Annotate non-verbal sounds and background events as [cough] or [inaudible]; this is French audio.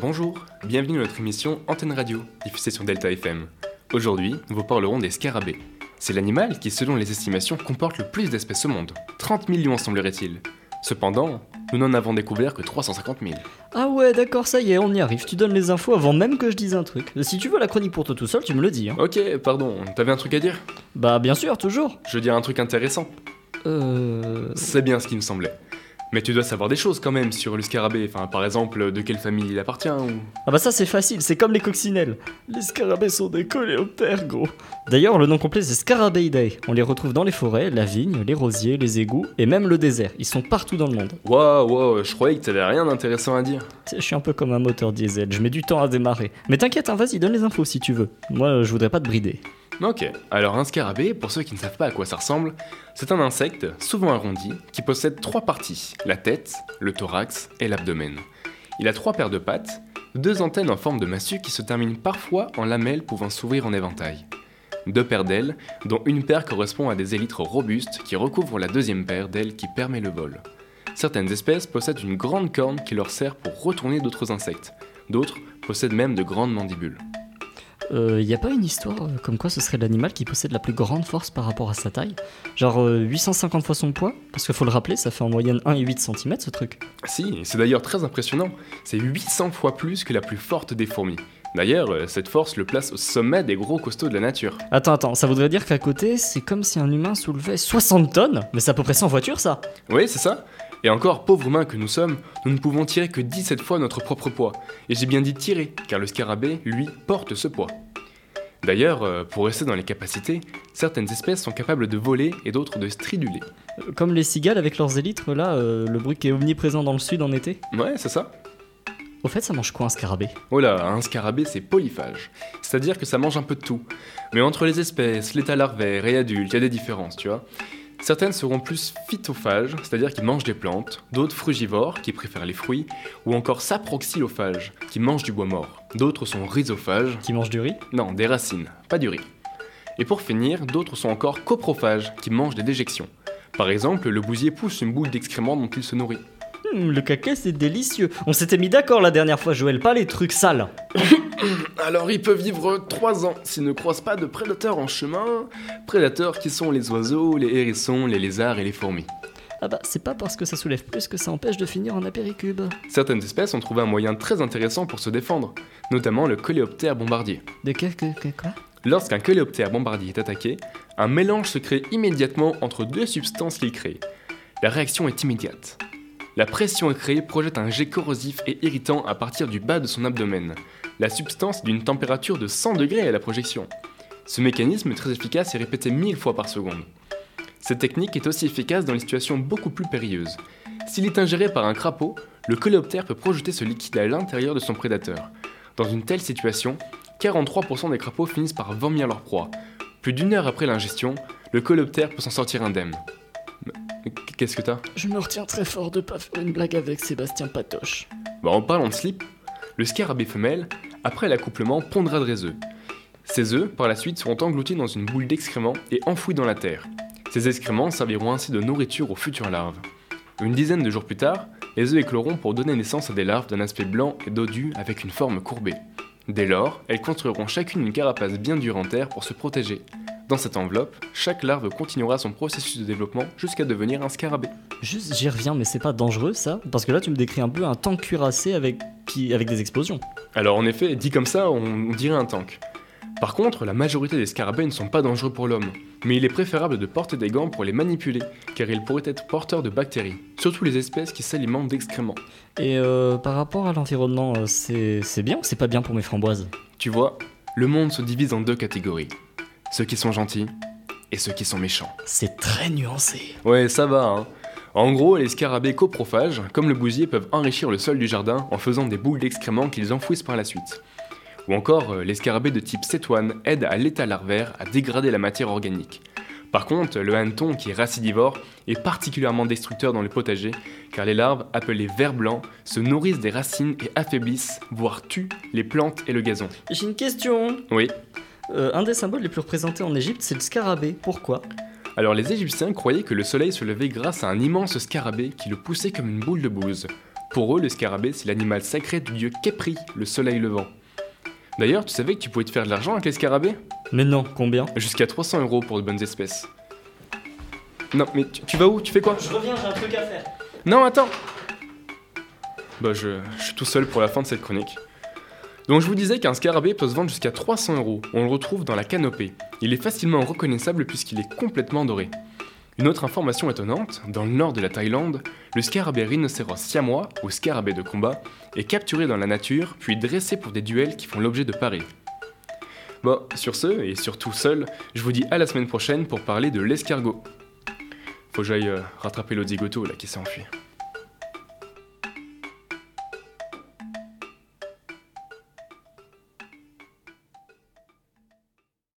Bonjour, bienvenue à notre émission Antenne Radio, diffusée sur Delta FM. Aujourd'hui, nous vous parlerons des scarabées. C'est l'animal qui, selon les estimations, comporte le plus d'espèces au monde. 30 millions semblerait-il. Cependant, nous n'en avons découvert que 350 000. Ah ouais, d'accord, ça y est, on y arrive. Tu donnes les infos avant même que je dise un truc. Si tu veux la chronique pour toi tout seul, tu me le dis. Hein. Ok, pardon, t'avais un truc à dire? Bah bien sûr, toujours. Je veux dire un truc intéressant. Euh... C'est bien ce qui me semblait. Mais tu dois savoir des choses quand même sur le scarabée, enfin par exemple de quelle famille il appartient ou... Ah bah ça c'est facile, c'est comme les coccinelles. Les scarabées sont des coléoptères, gros. D'ailleurs, le nom complet c'est Scarabeidae. On les retrouve dans les forêts, la vigne, les rosiers, les égouts et même le désert. Ils sont partout dans le monde. Waouh, waouh, je croyais que t'avais rien d'intéressant à dire. Je suis un peu comme un moteur diesel, je mets du temps à démarrer. Mais t'inquiète, hein, vas-y, donne les infos si tu veux. Moi, je voudrais pas te brider. Ok, alors un scarabée, pour ceux qui ne savent pas à quoi ça ressemble, c'est un insecte, souvent arrondi, qui possède trois parties, la tête, le thorax et l'abdomen. Il a trois paires de pattes, deux antennes en forme de massue qui se terminent parfois en lamelles pouvant s'ouvrir en éventail. Deux paires d'ailes, dont une paire correspond à des élytres robustes qui recouvrent la deuxième paire d'ailes qui permet le vol. Certaines espèces possèdent une grande corne qui leur sert pour retourner d'autres insectes. D'autres possèdent même de grandes mandibules. Euh, y a pas une histoire euh, comme quoi ce serait l'animal qui possède la plus grande force par rapport à sa taille? Genre euh, 850 fois son poids? Parce qu'il faut le rappeler, ça fait en moyenne 1,8 cm ce truc. Si, c'est d'ailleurs très impressionnant. C'est 800 fois plus que la plus forte des fourmis. D'ailleurs, euh, cette force le place au sommet des gros costauds de la nature. Attends, attends, ça voudrait dire qu'à côté, c'est comme si un humain soulevait 60 tonnes? Mais c'est à peu près 100 voitures ça Oui, c'est ça. Et encore, pauvres humains que nous sommes, nous ne pouvons tirer que 17 fois notre propre poids. Et j'ai bien dit tirer, car le scarabée, lui, porte ce poids. D'ailleurs, euh, pour rester dans les capacités, certaines espèces sont capables de voler et d'autres de striduler. Euh, Comme les cigales avec leurs élytres là, euh, le bruit qui est omniprésent dans le sud en été. Ouais, c'est ça. Au fait, ça mange quoi un scarabée? Oh là, un scarabée c'est polyphage. C'est-à-dire que ça mange un peu de tout. Mais entre les espèces, l'état larvaire et adulte, il y a des différences, tu vois. Certaines seront plus phytophages, c'est-à-dire qu'ils mangent des plantes, d'autres frugivores, qui préfèrent les fruits, ou encore saproxylophages, qui mangent du bois mort. D'autres sont rhizophages, Qui mange du riz? Non, des racines, pas du riz. Et pour finir, d'autres sont encore coprophages, qui mangent des déjections. Par exemple, le bousier pousse une boule d'excréments dont il se nourrit. Hum, Le caca c'est délicieux. On s'était mis d'accord la dernière fois, Joël, pas les trucs sales. [laughs] [coughs] Alors il peut vivre 3 ans s'il ne croise pas de prédateurs en chemin, prédateurs qui sont les oiseaux, les hérissons, les lézards et les fourmis. Ah bah, c'est pas parce que ça soulève plus que ça empêche de finir en apéricube. Certaines espèces ont trouvé un moyen très intéressant pour se défendre, notamment le coléoptère bombardier. De que, que, que quoi? Lorsqu'un coléoptère bombardier est attaqué, un mélange se crée immédiatement entre deux substances qu'il crée. La réaction est immédiate. La pression créée projette un jet corrosif et irritant à partir du bas de son abdomen. La substance est d'une température de 100 degrés à la projection. Ce mécanisme très efficace et répété 1000 fois par seconde. Cette technique est aussi efficace dans les situations beaucoup plus périlleuses. S'il est ingéré par un crapaud, le coléoptère peut projeter ce liquide à l'intérieur de son prédateur. Dans une telle situation, 43% des crapauds finissent par vomir leur proie. Plus d'une heure après l'ingestion, le coléoptère peut s'en sortir indemne. Qu'est-ce que t'as? Je me retiens très fort de pas faire une blague avec Sébastien Patoche. Bah, en parlant de slip, le scarabée femelle, après l'accouplement, pondra des œufs. Ces œufs, par la suite, seront engloutis dans une boule d'excréments et enfouis dans la terre. Ces excréments serviront ainsi de nourriture aux futures larves. Une dizaine de jours plus tard, les œufs écloront pour donner naissance à des larves d'un aspect blanc et dodu avec une forme courbée. Dès lors, elles construiront chacune une carapace bien dure en terre pour se protéger. Dans cette enveloppe, chaque larve continuera son processus de développement jusqu'à devenir un scarabée. Juste, j'y reviens, mais c'est pas dangereux ça? Parce que là, tu me décris un peu un tank cuirassé avec, qui, avec des explosions. Alors en effet, dit comme ça, on, on dirait un tank. Par contre, la majorité des scarabées ne sont pas dangereux pour l'homme, mais il est préférable de porter des gants pour les manipuler, car ils pourraient être porteurs de bactéries, surtout les espèces qui s'alimentent d'excréments. Et euh, par rapport à l'environnement, euh, c'est c'est bien ou c'est pas bien pour mes framboises? Tu vois, le monde se divise en deux catégories. Ceux qui sont gentils et ceux qui sont méchants. C'est très nuancé. Ouais, ça va, hein. En gros, les scarabées coprophages, comme le bousier, peuvent enrichir le sol du jardin en faisant des boules d'excréments qu'ils enfouissent par la suite. Ou encore, euh, les scarabées de type cétoine aident à l'état larvaire à dégrader la matière organique. Par contre, le hanneton, qui est racidivore, est particulièrement destructeur dans le potager, car les larves, appelées vers blancs, se nourrissent des racines et affaiblissent, voire tuent, les plantes et le gazon. J'ai une question. Oui, Euh, un des symboles les plus représentés en Égypte, c'est le scarabée. Pourquoi? Alors les Égyptiens croyaient que le soleil se levait grâce à un immense scarabée qui le poussait comme une boule de bouse. Pour eux, le scarabée, c'est l'animal sacré du dieu Kepri, le soleil levant. D'ailleurs, tu savais que tu pouvais te faire de l'argent avec les scarabées? Mais non, combien? Jusqu'à 300 euros pour de bonnes espèces. Non, mais tu, tu vas où? Tu fais quoi? Je reviens, j'ai un truc à faire. Non, attends Bah, je, je suis tout seul pour la fin de cette chronique. Donc, je vous disais qu'un scarabée peut se vendre jusqu'à 300 euros. On le retrouve dans la canopée. Il est facilement reconnaissable puisqu'il est complètement doré. Une autre information étonnante, dans le nord de la Thaïlande, le scarabée rhinocéros siamois, ou scarabée de combat, est capturé dans la nature, puis dressé pour des duels qui font l'objet de paris. Bon, sur ce, et surtout seul, je vous dis à la semaine prochaine pour parler de l'escargot. Faut que j'aille euh, rattraper l'autre zigoto là qui s'est enfui.